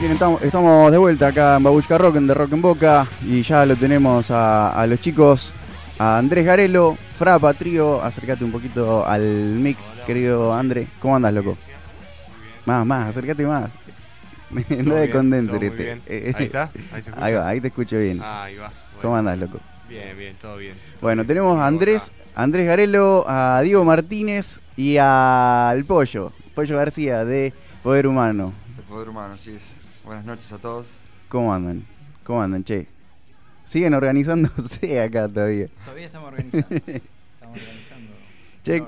Bien, estamos, estamos de vuelta acá en Babushka Rock, en The Rock en Boca, y ya lo tenemos a, a los chicos, a Andrés Garelo, Fra Patrio, acércate un poquito al mic, querido Andrés. ¿Cómo andas, loco? Más, más, acércate más. no de condenser este. Eh, Ahí está, ahí se escucha. Ahí va, ahí te escucho bien. Ah, ahí va. ¿Cómo andas, loco? Bien, bien, todo bien. Bueno, tenemos a Andrés, Andrés Garelo, a Diego Martínez y al Pollo, Pollo García de Poder Humano. El poder humano, así es. Buenas noches a todos. ¿Cómo andan? ¿Cómo andan, che? Siguen organizándose acá todavía. Todavía estamos organizando. estamos organizando. Che.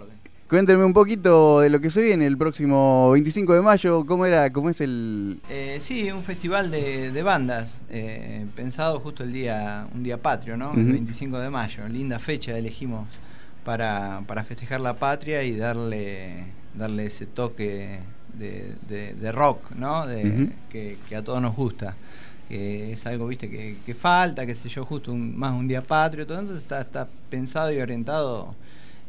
Cuéntenme un poquito de lo que se viene el próximo 25 de mayo. ¿Cómo era? ¿Cómo es el...? Eh, sí, un festival de, de bandas, eh, pensado justo el día, un día patrio, ¿no? El Ujú. 25 de mayo. Linda fecha elegimos para, para festejar la patria y darle, darle ese toque de, de- de rock, ¿no? De- que, que a todos nos gusta. Que es algo, viste, que, que falta, qué sé yo, justo un- más un día patrio, todo entonces está, está pensado y orientado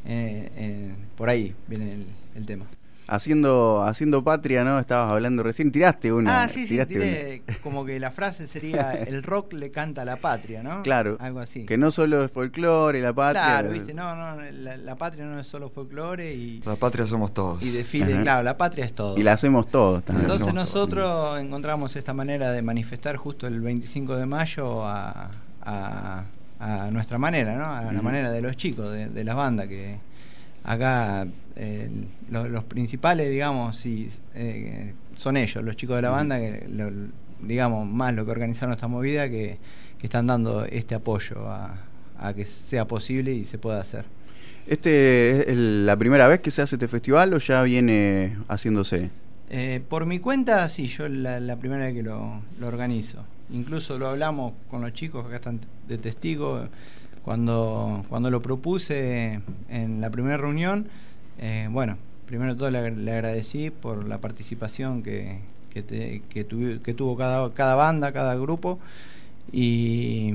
eh, eh, por ahí, viene el, el tema. Haciendo, haciendo patria, ¿no? Estabas hablando recién. Tiraste una. Ah, sí, sí, tiraste tiré como que la frase sería el rock le canta a la patria, ¿no? Claro. Algo así. una. Que no solo es folclore, la patria. Claro, viste, no, no, la, la patria no es solo folclore y, La patria somos todos. y desfile, Ajá. claro, la patria es todo. Y la hacemos todos también. Entonces hacemos nosotros encontramos esta manera de manifestar justo el 25 de mayo a, a- a nuestra manera, ¿no? A la manera de los chicos, de, de las bandas que acá eh, lo- los, principales, digamos, sí, eh, son ellos, los chicos de la banda, que lo- digamos, más lo que organizaron esta movida, que, que están dando este apoyo a, a que sea posible y se pueda hacer. ¿Este es el- la primera vez que se hace este festival o ya viene haciéndose? Eh, por mi cuenta, sí, yo la, la primera vez que lo, lo organizo. Incluso lo hablamos con los chicos que acá están de testigo. Cuando, cuando lo propuse en la primera reunión, eh, bueno, primero de todo le, le agradecí por la participación que, que, te- que tuvi- que tuvo cada, cada banda, cada grupo y,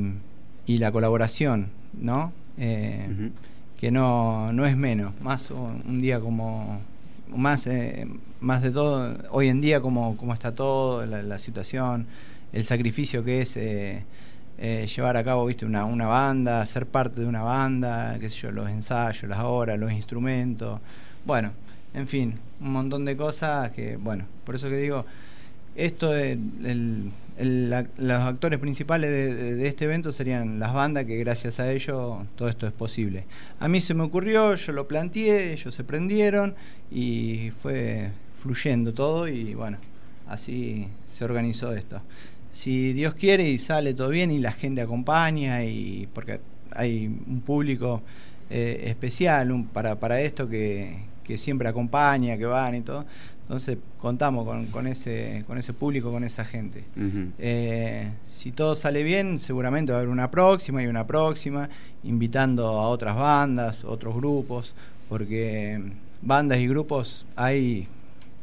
y la colaboración, ¿no? Eh, que no, no es menos, más un, un día como, más, eh, más de todo, hoy en día como, como está todo, la, la situación, el sacrificio que es eh, eh, llevar a cabo, viste, una, una banda, ser parte de una banda, qué sé yo, los ensayos, las horas, los instrumentos, bueno, en fin, un montón de cosas que, bueno, por eso que digo, esto la- los actores principales de, de- de este evento serían las bandas que gracias a ello todo esto es posible. A mí se me ocurrió, yo lo planteé, ellos se prendieron y fue fluyendo todo y bueno, así se organizó esto. Si Dios quiere y sale todo bien y la gente acompaña y porque hay un público eh, especial un- para, para esto que, que siempre acompaña, que van y todo. Entonces contamos con, con ese, con ese público, con esa gente. Eh, si todo sale bien, seguramente va a haber una próxima y una próxima, invitando a otras bandas, otros grupos, porque bandas y grupos hay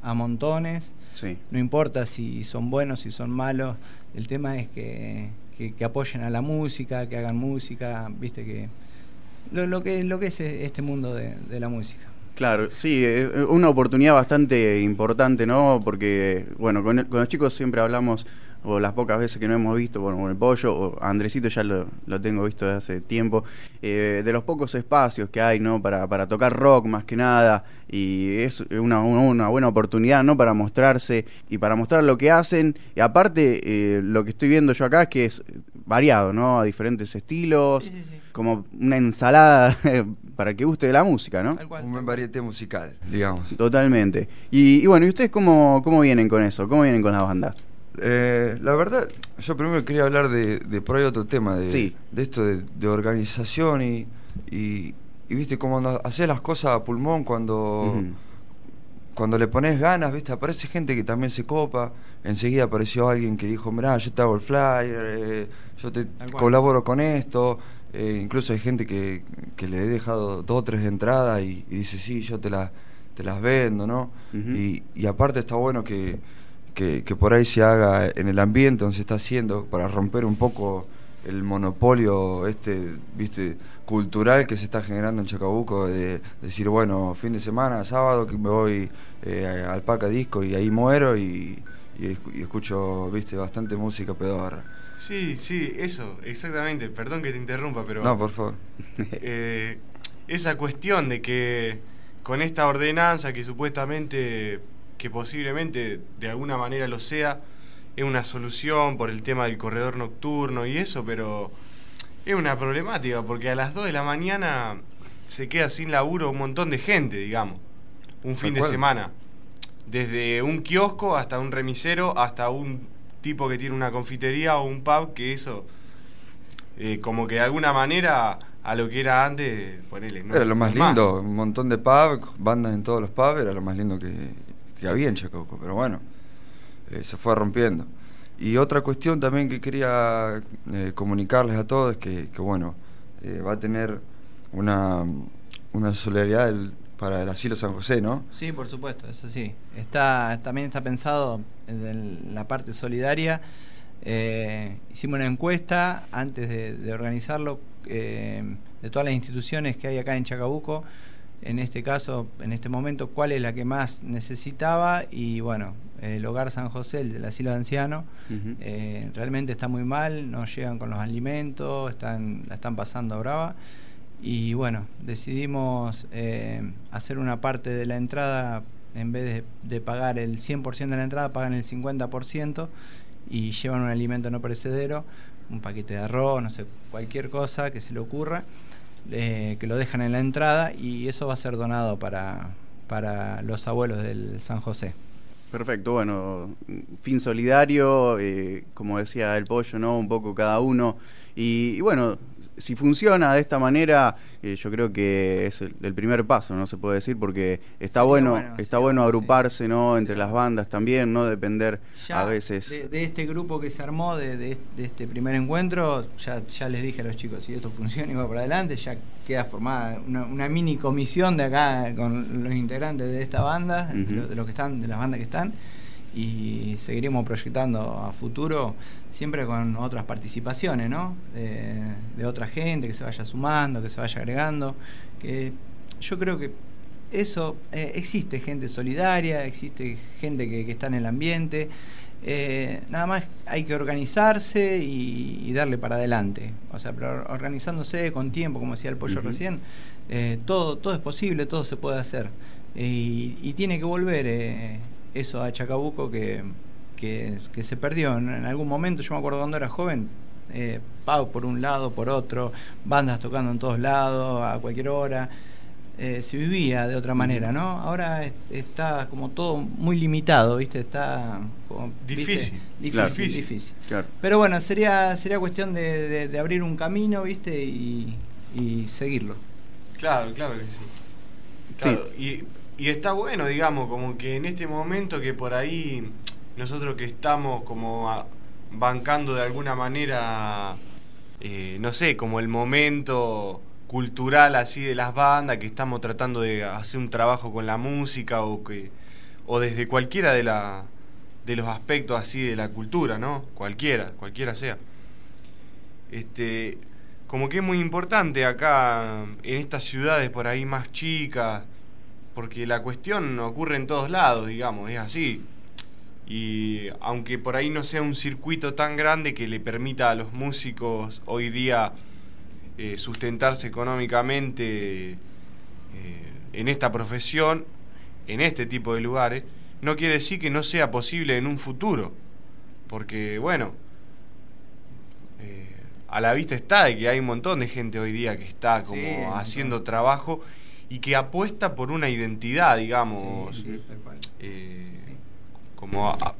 a montones, Sí. no importa si son buenos, si son malos, el tema es que, que- que apoyen a la música, que hagan música, viste que lo, lo que lo que es este mundo de, de la música. Claro, sí, es una oportunidad bastante importante, ¿no? Porque, bueno, con, con los chicos siempre hablamos, o las pocas veces que no hemos visto, bueno, con el pollo, o Andresito ya lo, lo tengo visto desde hace tiempo, eh, de los pocos espacios que hay, ¿no? Para, para tocar rock más que nada, y es una, una, buena oportunidad, ¿no? Para mostrarse y para mostrar lo que hacen, y aparte, eh, lo que estoy viendo yo acá es que es variado, ¿no? A diferentes estilos, Sí, sí, sí. como una ensalada para que guste de la música, ¿no? Tal cual, Un buen varieté musical, digamos. Totalmente. Y, y bueno, ¿y ustedes cómo, cómo vienen con eso? ¿Cómo vienen con las bandas? Eh, la verdad, yo primero quería hablar de, de por ahí otro tema, de, Sí. de esto de, de organización y, y, y, viste cómo no- hacer las cosas a pulmón cuando, cuando le pones ganas, viste, aparece gente que también se copa, enseguida apareció alguien que dijo, mirá, yo te hago el flyer, eh, yo te colaboro con esto, eh, incluso hay gente que, que le he dejado dos o tres entradas y, y dice, sí, yo te, la- te las vendo, ¿no? Y aparte está bueno que, que, que por ahí se haga en el ambiente donde se está haciendo, para romper un poco el monopolio este, viste, cultural que se está generando en Chacabuco, de decir, bueno, fin de semana, sábado, que me voy eh, al Paca Disco y ahí muero y, y, escu- y escucho, viste, bastante música pedorra. Sí, sí, eso, exactamente. Perdón que te interrumpa, pero. No, por favor. eh, esa cuestión de que con esta ordenanza que supuestamente, que posiblemente de alguna manera lo sea, es una solución por el tema del corredor nocturno y eso, pero es una problemática porque a las 2 de la mañana se queda sin laburo un montón de gente, digamos, un fin de semana. Desde un kiosco hasta un remisero, hasta un tipo que tiene una confitería o un pub, que eso, eh, como que de alguna manera a lo que era antes, ponele. ¿no? Era lo más lindo, un montón de pubs, bandas en todos los pubs, era lo más lindo que, que había en Chacabuco, pero bueno, eh, se fue rompiendo. Y otra cuestión también que quería eh, comunicarles a todos es que, bueno, eh, va a tener una, una solidaridad para el asilo San José, ¿no? Sí, por supuesto, eso sí. Está, también está pensado en la parte solidaria. Eh, hicimos una encuesta antes de, organizarlo de todas las instituciones que hay acá en Chacabuco. En este caso, en este momento, cuál es la que más necesitaba y bueno, el hogar San José, el del asilo de ancianos, Ujú. eh, realmente está muy mal, no llegan con los alimentos, están, la están pasando brava. Y bueno, decidimos eh, hacer una parte de la entrada, en vez de, de pagar el 100% de la entrada, pagan el 50% y llevan un alimento no perecedero, un paquete de arroz, no sé, cualquier cosa que se le ocurra, eh, que lo dejan en la entrada y eso va a ser donado para, para los abuelos del San José. Perfecto, bueno, fin solidario, eh, como decía el pollo, ¿no? Un poco cada uno. Y, y bueno, si funciona de esta manera, eh, yo creo que es el, el primer paso, ¿no? Se puede decir, porque está bueno, bueno, está bueno sí. agruparse, ¿no? Entre las bandas también, no depender Ya a veces. De, de este grupo que se armó, de, de- de este primer encuentro, ya, ya les dije a los chicos, si esto funciona y va para adelante, ya queda formada una, una mini comisión de acá con los integrantes de esta banda, lo- de los que están, de las bandas que están, y seguiremos proyectando a futuro siempre con otras participaciones, ¿no? De, de otra gente que se vaya sumando, que se vaya agregando, que yo creo que eso eh, existe gente solidaria, existe gente que, que está en el ambiente. eh, nada más hay que organizarse y, y darle para adelante. O sea, pero organizándose con tiempo, como decía el pollo recién, eh, todo, todo es posible, todo se puede hacer. Y, y tiene que volver eso a Chacabuco que, que, que se perdió en, en algún momento. Yo me acuerdo cuando era joven, eh, pago por un lado, por otro, bandas tocando en todos lados, a cualquier hora. Eh, se vivía de otra manera, ¿no? Ahora es- está como todo muy limitado, ¿viste? Está como, ¿viste? Difícil. Difícil, Claro. difícil. Claro. Pero bueno, sería sería cuestión de, de- de abrir un camino, ¿viste? Y, y seguirlo. Claro, claro que sí. Claro, y, y está bueno, digamos, como que en este momento que por ahí nosotros que estamos como bancando de alguna manera, eh, no sé, como el momento cultural así de las bandas, que estamos tratando de hacer un trabajo con la música o que o desde cualquiera de la de los aspectos así de la cultura, ¿no? Cualquiera, cualquiera sea. Este, como que es muy importante acá en estas ciudades por ahí más chicas, porque la cuestión ocurre en todos lados, digamos, es así. Y aunque por ahí no sea un circuito tan grande que le permita a los músicos hoy día eh, sustentarse económicamente eh, en esta profesión, en este tipo de lugares, no quiere decir que no sea posible en un futuro. Porque, bueno, eh, a la vista está de que hay un montón de gente hoy día que está como haciendo trabajo y que apuesta por una identidad, digamos, Sí, sí, tal cual. eh, como a, a-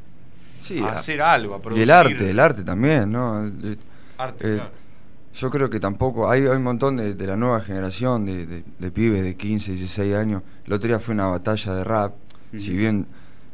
Sí, a a- hacer algo, a y producir el arte, el arte también, ¿no? Eh, arte, eh, claro. Yo creo que tampoco, hay, hay un montón de, de la nueva generación de, de- de pibes de 15, 16 años. El otro día fue una batalla de rap, si bien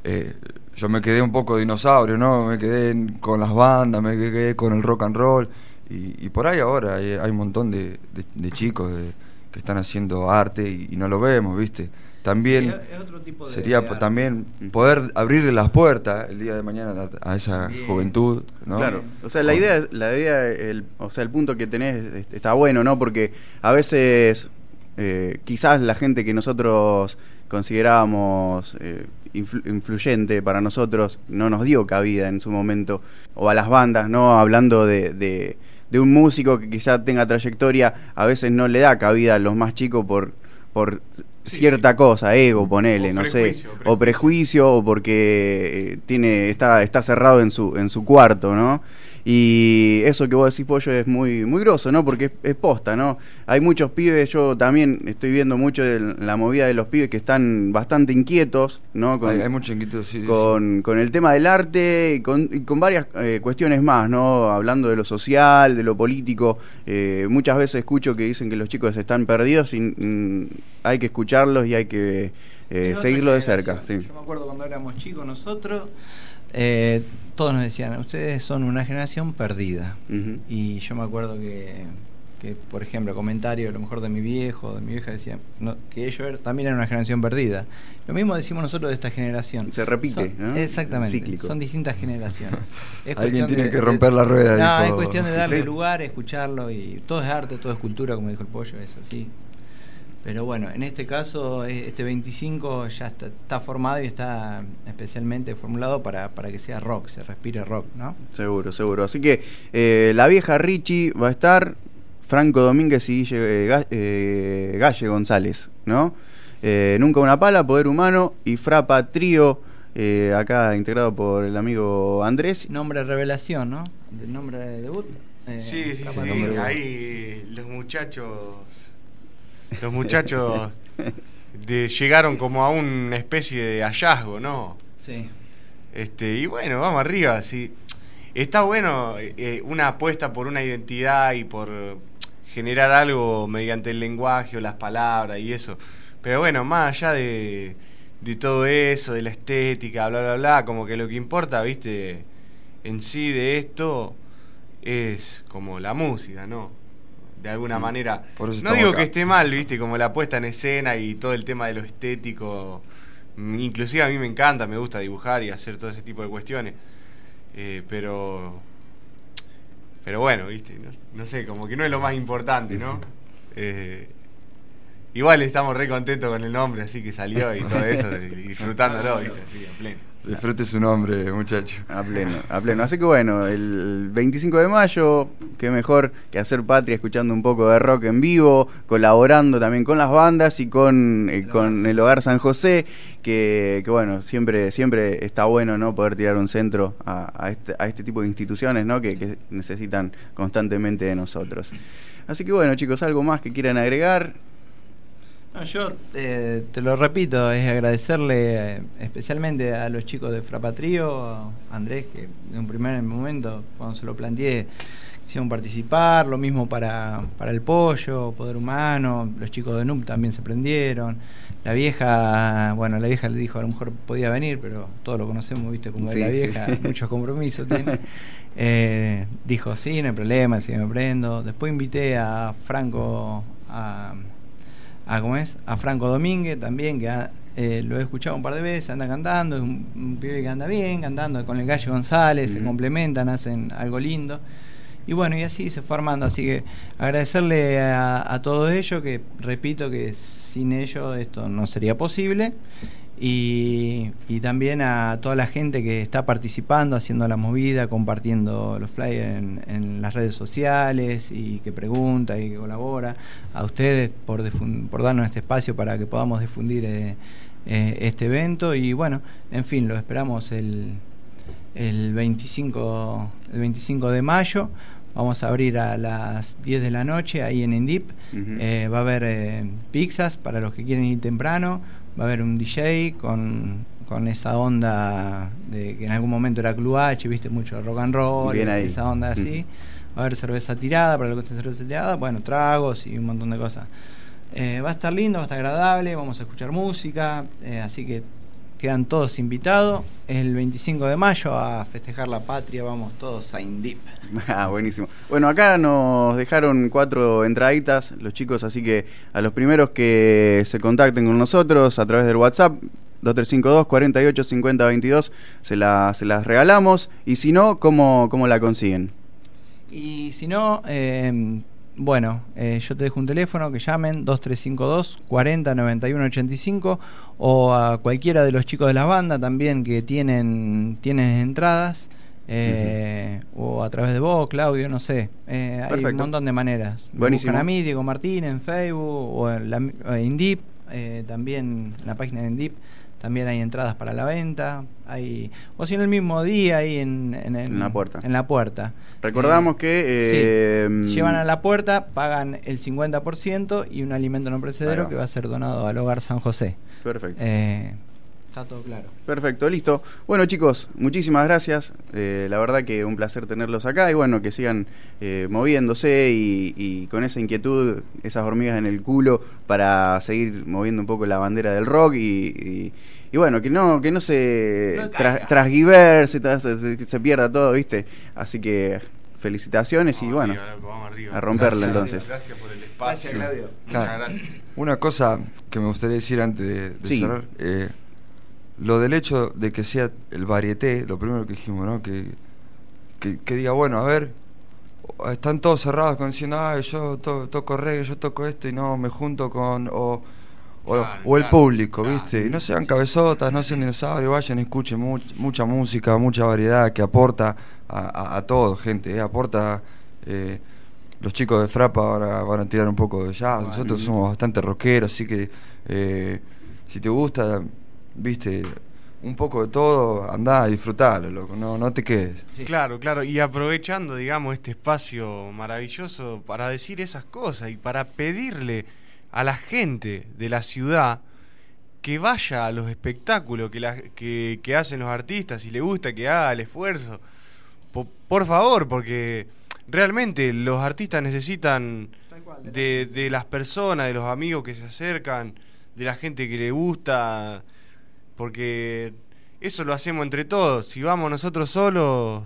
eh, yo me quedé un poco dinosaurio, ¿no? Me quedé en- con las bandas, me quedé con el rock and roll. Y, y por ahí ahora hay, hay un montón de, de- de chicos de- que están haciendo arte y, y no lo vemos, ¿viste? También Sí, es otro tipo de- sería de también poder abrirle las puertas el día de mañana a, a esa Bien. juventud, ¿no? Claro, o sea, la idea, es- la idea, el, o sea, el punto que tenés es- está bueno, ¿no? Porque a veces, eh, quizás la gente que nosotros considerábamos eh, influyente para nosotros, no nos dio cabida en su momento, o a las bandas, ¿no? Hablando de, de, un músico que quizá tenga trayectoria, a veces no le da cabida a los más chicos por, por cierta cosa, ego, ponele, no sé, o prejuicio, o porque eh, tiene, está, está cerrado en su, en su cuarto, ¿no? Y eso que vos decís, Pollo, es muy, muy groso, ¿no? Porque es, posta, ¿no? Hay muchos pibes, yo también estoy viendo mucho la movida de los pibes que están bastante inquietos, ¿no? Con, hay, mucha inquietud, sí, con, con, el tema del arte y con, con varias eh, cuestiones más, ¿no? Hablando de lo social, de lo político. Eh, muchas veces escucho que dicen que los chicos están perdidos y mm, hay que escucharlos y hay que eh, seguirlo de cerca. Yo me acuerdo cuando éramos chicos nosotros eh, todos nos decían, ustedes son una generación perdida. Y yo me acuerdo que, por ejemplo, comentario a lo mejor de mi viejo, de mi vieja, decían que ellos er, también eran una generación perdida. Lo mismo decimos nosotros de esta generación. Se repite, Exactamente. Son distintas generaciones. Alguien tiene que romper la rueda. No, es cuestión de darle lugar, escucharlo y todo es arte, todo es cultura, como dijo el pollo, es así. Pero bueno, en este caso, eh, este 25 ya está, formado y está especialmente formulado para, para, que sea rock, se respire rock, ¿no? Seguro, seguro. Así que eh, la vieja Richie va a estar, Franco Domínguez y eh, Galle González, ¿no? Nunca una pala, Poder Humano y Frapa Trío, acá integrado por el amigo Andrés. Nombre revelación, ¿no? Del nombre de debut. sí, sí, sí. Ahí los muchachos los muchachos llegaron como a una especie de hallazgo, ¿no? Sí. Este, y bueno, vamos arriba. Sí. Está bueno eh, una apuesta por una identidad y por generar algo mediante el lenguaje o las palabras y eso. Pero bueno, más allá de, de todo eso, de la estética, bla, bla, bla, como que lo que importa, viste, en sí de esto es como la música, ¿no? De alguna mm. manera. No digo que esté mal, viste, como la puesta en escena y todo el tema de lo estético. Mm, inclusive a mí me encanta, me gusta dibujar y hacer todo ese tipo de cuestiones. Eh, pero. Pero bueno, viste, no, sé, como que no es lo más importante, ¿no? Eh, igual estamos re contentos con el nombre, así que salió y todo eso, disfrutándolo, viste, así, a pleno. Disfrute su nombre, muchacho. A pleno, a pleno. Así que bueno, el 25 de mayo, qué mejor que hacer patria escuchando un poco de rock en vivo, colaborando también con las bandas y con, eh, con el Hogar San José, que, que, bueno, siempre, siempre está bueno no poder tirar un centro a, este, a este tipo de instituciones ¿no? que, que necesitan constantemente de nosotros. Así que bueno, chicos, algo más que quieran agregar yo eh, te lo repito, es agradecerle eh, especialmente a los chicos de Frapatrío, a Andrés, que en un primer momento, cuando se lo planteé, quisieron participar, lo mismo para, para el pollo, Poder Humano, los chicos de NUP también se prendieron. La vieja, bueno, la vieja le dijo a lo mejor podía venir, pero todos lo conocemos, viste, como es la vieja, muchos compromisos tiene. Eh, dijo, sí, no hay problema, sí me prendo. Después invité a Franco a a, ¿cómo es? a Franco Domínguez también, que eh, lo he escuchado un par de veces, anda cantando, es un, pibe que anda bien, cantando con el Gallo González, se complementan, hacen algo lindo. Y bueno, y así se fue armando. Así que agradecerle a, a todos ellos, que repito que sin ellos esto no sería posible. Y, también a toda la gente que está participando, haciendo la movida, compartiendo los flyers en, las redes sociales y que pregunta y que colabora. A ustedes por, por darnos este espacio para que podamos difundir eh, eh, este evento. Y bueno, en fin, lo esperamos el, el, 25, el 25 de mayo. Vamos a abrir a las 10 de la noche ahí en Indip. Eh, va a haber pizzas para los que quieren ir temprano va a haber un DJ con, con esa onda de que en algún momento era Club H, viste mucho rock and roll, esa onda así. Mm. Va a haber cerveza tirada para los que estén cerveza tirada, bueno, tragos y un montón de cosas. Eh, va a estar lindo, va a estar agradable, vamos a escuchar música, eh, así que quedan todos invitados. El 25 de mayo a festejar la patria, vamos todos a Indip. Ah, buenísimo. Bueno, acá nos dejaron cuatro entraditas los chicos, así que a los primeros que se contacten con nosotros a través del WhatsApp, 2352 48 50 22, se, la, se las regalamos. Y si no, ¿cómo, cómo la consiguen? Y si no, eh, bueno, eh, yo te dejo un teléfono que llamen 2352 40 91 85 o a cualquiera de los chicos de la banda también que tienen, tienen entradas. Eh, o a través de vos, Claudio, no sé. Eh, hay un montón de maneras. Buscan a mí, Diego Martín, en Facebook o en, la, Indip, también en la página de Indip también hay entradas para la venta, hay o si en el mismo día ahí en, en, la puerta. En la puerta. Recordamos que eh, llevan a la puerta, pagan el 50% y un alimento no precedero que va a ser donado al hogar San José. Perfecto. Eh, está todo claro. Perfecto, listo. Bueno chicos, muchísimas gracias. Eh, la verdad que un placer tenerlos acá y bueno, que sigan moviéndose y, con esa inquietud, esas hormigas en el culo para seguir moviendo un poco la bandera del rock y y bueno, que no, que no se transgiverse, se, pierda todo, ¿viste? Así que felicitaciones y bueno, a romperla entonces. Gracias por el espacio. Claudio. Muchas gracias. Una cosa que me gustaría decir antes de, cerrar, eh, lo del hecho de que sea el varieté, lo primero que dijimos, ¿no? Que, que, diga, bueno, a ver, están todos cerrados con diciendo, ah, yo toco reggae, yo toco esto y no me junto con... O, o, el público, ¿viste? y no sean cabezotas, no sean dinosaurios, vayan y escuchen mucha música, mucha variedad que aporta a, todo, gente, ¿eh? aporta... Eh, los chicos de Frapa ahora van a tirar un poco de jazz, nosotros somos bastante rockeros, así que eh, si te gusta, viste, un poco de todo, andá a disfrutarlo, loco, no, no te quedes. Claro, claro, y aprovechando, digamos, este espacio maravilloso para decir esas cosas y para pedirle a la gente de la ciudad que vaya a los espectáculos que, que, hacen los artistas, y le gusta que haga el esfuerzo. Por, favor, porque realmente los artistas necesitan de, de, las personas, de los amigos que se acercan, de la gente que le gusta, porque eso lo hacemos entre todos. Si vamos nosotros solos,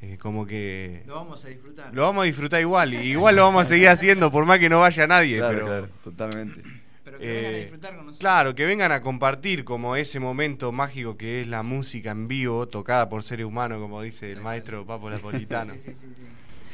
eh, como que... Lo vamos a disfrutar. Lo vamos a disfrutar igual. Y igual lo vamos a seguir haciendo por más que no vaya nadie. Claro, pero, claro, totalmente. Pero que vengan a eh, disfrutar con nosotros. Claro, que vengan a compartir como ese momento mágico que es la música en vivo, tocada por seres humanos, como dice el maestro Papo Napolitano. sí, sí, sí.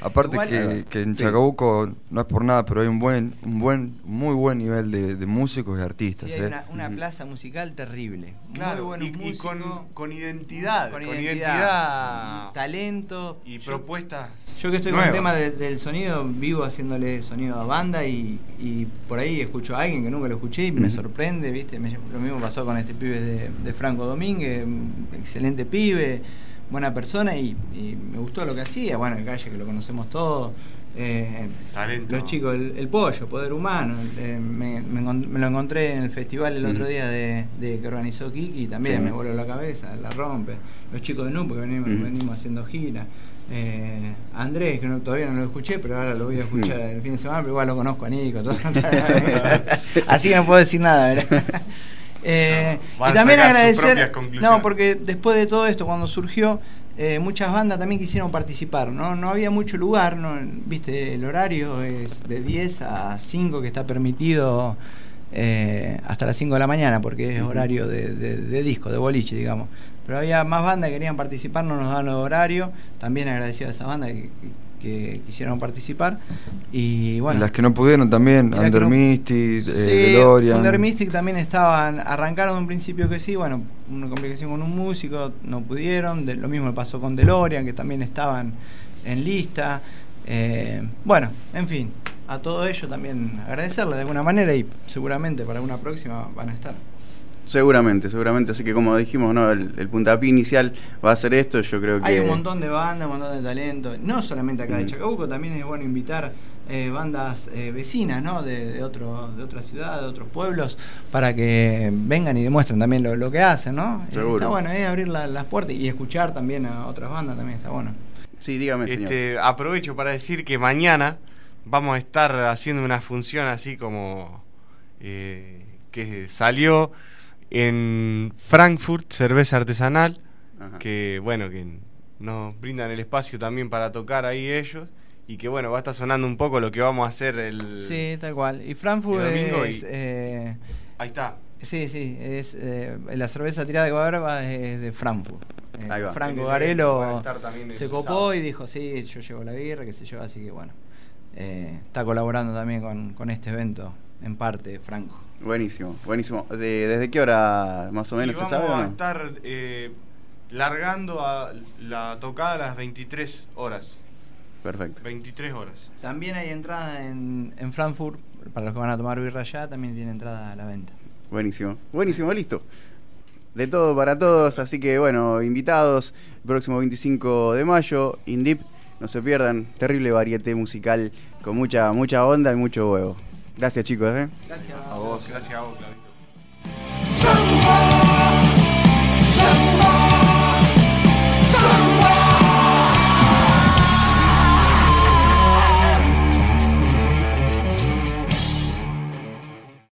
Aparte que, que, en Chacabuco no es por nada, pero hay un buen, un buen, muy buen nivel de, músicos y artistas. Sí, hay ¿eh? una, plaza musical terrible. Claro, y, con, con, identidad, con, identidad, talento, y propuestas. Yo que estoy con el tema del sonido, vivo haciéndole sonido a banda y, y, por ahí escucho a alguien que nunca lo escuché y me sorprende, ¿viste? lo mismo pasó con este pibe de, de Franco Domínguez, excelente pibe buena persona y, me gustó lo que hacía. Bueno, el calle que lo conocemos todos. Eh, los chicos, el, pollo, poder humano. Eh, me, lo encontré en el festival el otro día de, que organizó Kiki también me voló la cabeza, la rompe. Los chicos de NUP, que venimos, haciendo gira. Eh, Andrés, que todavía no lo escuché, pero ahora lo voy a escuchar el fin de semana, pero igual lo conozco a Nico. Así que no puedo decir nada, ¿verdad? Eh, y también agradecer, no, porque después de todo esto, cuando surgió, eh, muchas bandas también quisieron participar, ¿no? No había mucho lugar, ¿no? Viste, el horario es de 10 a 5 que está permitido eh, hasta las 5 de la mañana, porque es horario de, disco, de boliche, digamos. Pero había más bandas que querían participar, no nos dan los horarios. También agradecido a esas bandas que, que quisieron participar. Y bueno. Las que no pudieron también, Under Mystic, eh, Under Mystic también estaban, arrancaron en un principio que sí, bueno, una complicación con un músico, no pudieron. lo mismo pasó con DeLorean, que también estaban en lista. Eh, bueno, en fin, a todo ello también agradecerle de alguna manera y seguramente para una próxima van a estar. Seguramente, seguramente. Así que como dijimos, ¿no? el, el puntapié inicial va a ser esto. Yo creo que. Hay un montón de bandas, un montón de talento. No solamente acá de. Chacabuco, también es bueno invitar eh, bandas eh, vecinas, ¿no? De, de, otro, de otra ciudad, de otros pueblos, para que vengan y demuestren también lo, que hacen, ¿no? Eh, está bueno, abrir las puertas y escuchar también a otras bandas también está bueno. Sí, dígame. Este, aprovecho para decir que mañana vamos a estar haciendo una función así como que salió en Frankfurt, cerveza artesanal, que bueno, que nos brindan el espacio también para tocar ahí ellos. Y que bueno, va a estar sonando un poco lo que vamos a hacer el. Sí, tal cual. Y Frankfurt es. Eh, ahí está. Sí, sí, es eh, la cerveza tirada de barba es de Frankfurt. Eh, Franco Garelo se copó y dijo, sí, yo llevo la birra, qué sé yo, así que bueno. eh, está colaborando también con, con, este evento, en parte, Franco. Buenísimo, buenísimo. ¿Desde qué hora más o menos se sabe? Vamos a estar eh, largando a la tocada a las 23 horas. Perfecto. 23 horas. También hay entrada en, en Frankfurt, para los que van a tomar birra allá, también tiene entrada a la venta. Buenísimo, buenísimo, listo. De todo para todos, así que bueno, invitados, próximo 25 de mayo, Indip, no se pierdan, terrible variete musical con mucha mucha onda y mucho huevo. Gracias chicos, ¿eh? Gracias a vos. Gracias a vos, Claudio.